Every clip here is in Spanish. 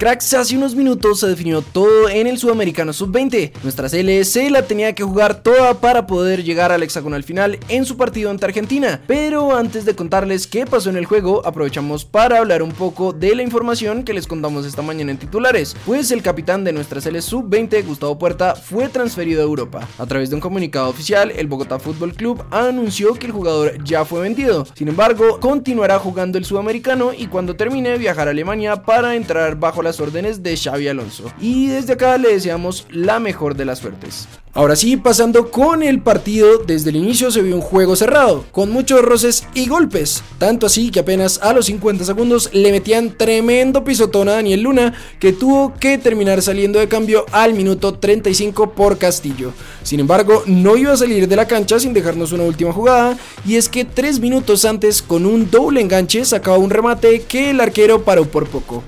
Cracks, hace unos minutos se definió todo en el Sudamericano Sub-20. Nuestra CLC la tenía que jugar toda para poder llegar al hexagonal final en su partido ante Argentina. Pero antes de contarles qué pasó en el juego, aprovechamos para hablar un poco de la información que les contamos esta mañana en titulares. Pues el capitán de nuestra CLC Sub-20, Gustavo Puerta, fue transferido a Europa. A través de un comunicado oficial, el Bogotá Fútbol Club anunció que el jugador ya fue vendido. Sin embargo, continuará jugando el Sudamericano y cuando termine viajará a Alemania para entrar bajo la órdenes de Xavi Alonso. Y desde acá le deseamos la mejor de las suertes. Ahora sí, pasando con el partido, desde el inicio se vio un juego cerrado, con muchos roces y golpes, tanto así que apenas a los 50 segundos le metían tremendo pisotón a Daniel Luna, que tuvo que terminar saliendo de cambio al minuto 35 por Castillo. Sin embargo, no iba a salir de la cancha sin dejarnos una última jugada, y es que tres minutos antes, con un doble enganche, sacaba un remate que el arquero paró por poco.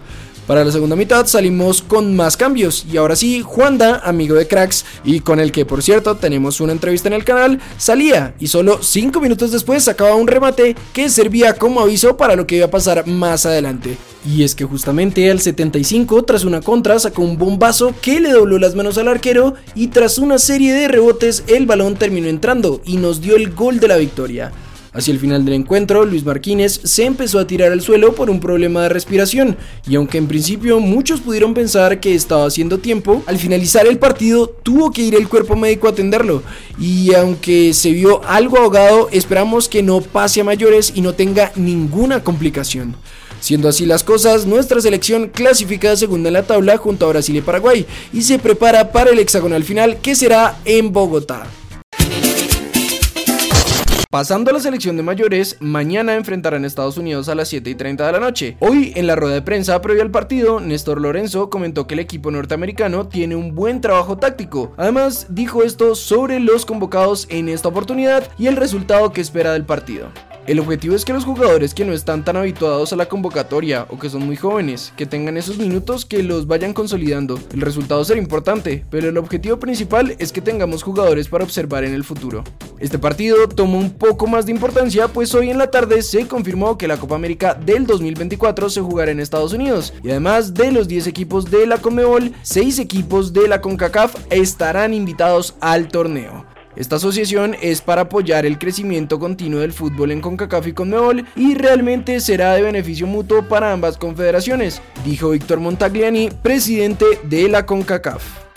Para la segunda mitad salimos con más cambios y ahora sí, Juanda, amigo de Cracks y con el que por cierto tenemos una entrevista en el canal, salía y solo 5 minutos después sacaba un remate que servía como aviso para lo que iba a pasar más adelante. Y es que justamente al 75, tras una contra, sacó un bombazo que le dobló las manos al arquero y tras una serie de rebotes el balón terminó entrando y nos dio el gol de la victoria. Hacia el final del encuentro, Luis Marquínez se empezó a tirar al suelo por un problema de respiración, y aunque en principio muchos pudieron pensar que estaba haciendo tiempo, al finalizar el partido tuvo que ir el cuerpo médico a atenderlo, y aunque se vio algo ahogado, esperamos que no pase a mayores y no tenga ninguna complicación. Siendo así las cosas, nuestra selección clasifica segunda en la tabla junto a Brasil y Paraguay y se prepara para el hexagonal final que será en Bogotá. Pasando a la selección de mayores, mañana enfrentarán a Estados Unidos a las 7 y 30 de la noche. Hoy, en la rueda de prensa previa al partido, Néstor Lorenzo comentó que el equipo norteamericano tiene un buen trabajo táctico. Además, dijo esto sobre los convocados en esta oportunidad y el resultado que espera del partido. El objetivo es que los jugadores que no están tan habituados a la convocatoria o que son muy jóvenes, que tengan esos minutos que los vayan consolidando. El resultado será importante, pero el objetivo principal es que tengamos jugadores para observar en el futuro. Este partido tomó un poco más de importancia pues hoy en la tarde se confirmó que la Copa América del 2024 se jugará en Estados Unidos y además de los 10 equipos de la Conmebol, 6 equipos de la CONCACAF estarán invitados al torneo. Esta asociación es para apoyar el crecimiento continuo del fútbol en CONCACAF y CONMEBOL y realmente será de beneficio mutuo para ambas confederaciones, dijo Víctor Montagliani, presidente de la CONCACAF.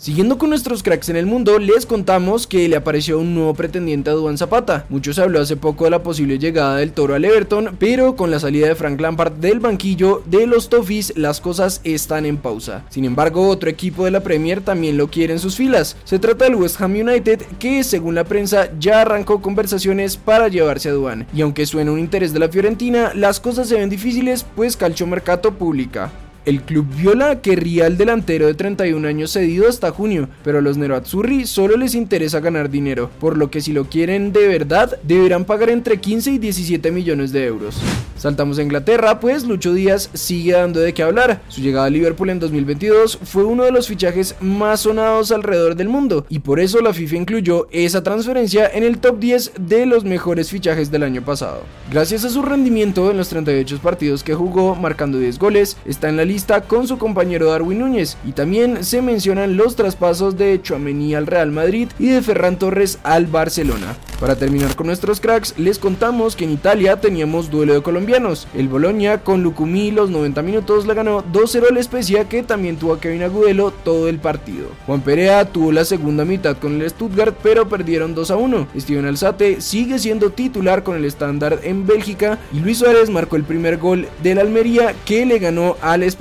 Siguiendo con nuestros cracks en el mundo, les contamos que le apareció un nuevo pretendiente a Duan Zapata. Muchos habló hace poco de la posible llegada del Toro al Everton, pero con la salida de Frank Lampard del banquillo de los Toffees, las cosas están en pausa. Sin embargo, otro equipo de la Premier también lo quiere en sus filas. Se trata del West Ham United, que según la prensa ya arrancó conversaciones para llevarse a Duan. Y aunque suena un interés de la Fiorentina, las cosas se ven difíciles, pues Calcio Mercato publica. El club viola querría al delantero de 31 años cedido hasta junio, pero a los Nerazzurri solo les interesa ganar dinero, por lo que si lo quieren de verdad, deberán pagar entre 15 y 17 millones de euros. Saltamos a Inglaterra, pues Lucho Díaz sigue dando de qué hablar. Su llegada a Liverpool en 2022 fue uno de los fichajes más sonados alrededor del mundo, y por eso la FIFA incluyó esa transferencia en el top 10 de los mejores fichajes del año pasado. Gracias a su rendimiento en los 38 partidos que jugó, marcando 10 goles, está en la lista con su compañero Darwin Núñez y también se mencionan los traspasos de Chouameni al Real Madrid y de Ferran Torres al Barcelona. Para terminar con nuestros cracks, les contamos que en Italia teníamos duelo de colombianos. El Bolonia con Lucumí los 90 minutos le ganó 2-0 al Especia que también tuvo a Kevin Agudelo todo el partido. Juan Perea tuvo la segunda mitad con el Stuttgart pero perdieron 2-1. Steven Alzate sigue siendo titular con el estándar en Bélgica y Luis Suárez marcó el primer gol del Almería que le ganó al Especia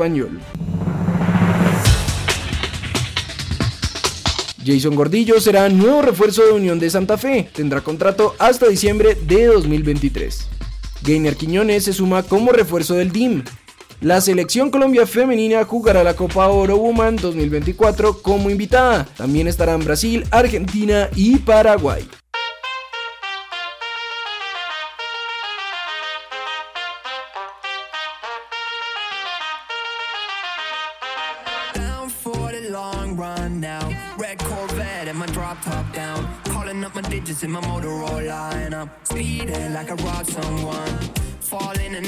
Jason Gordillo será nuevo refuerzo de Unión de Santa Fe. Tendrá contrato hasta diciembre de 2023. Gainer Quiñones se suma como refuerzo del DIM. La selección Colombia femenina jugará la Copa Oro Woman 2024 como invitada. También estarán Brasil, Argentina y Paraguay. Top down. Calling up my digits in my Motorola, and I'm speeding like I robbed someone. Falling and I'm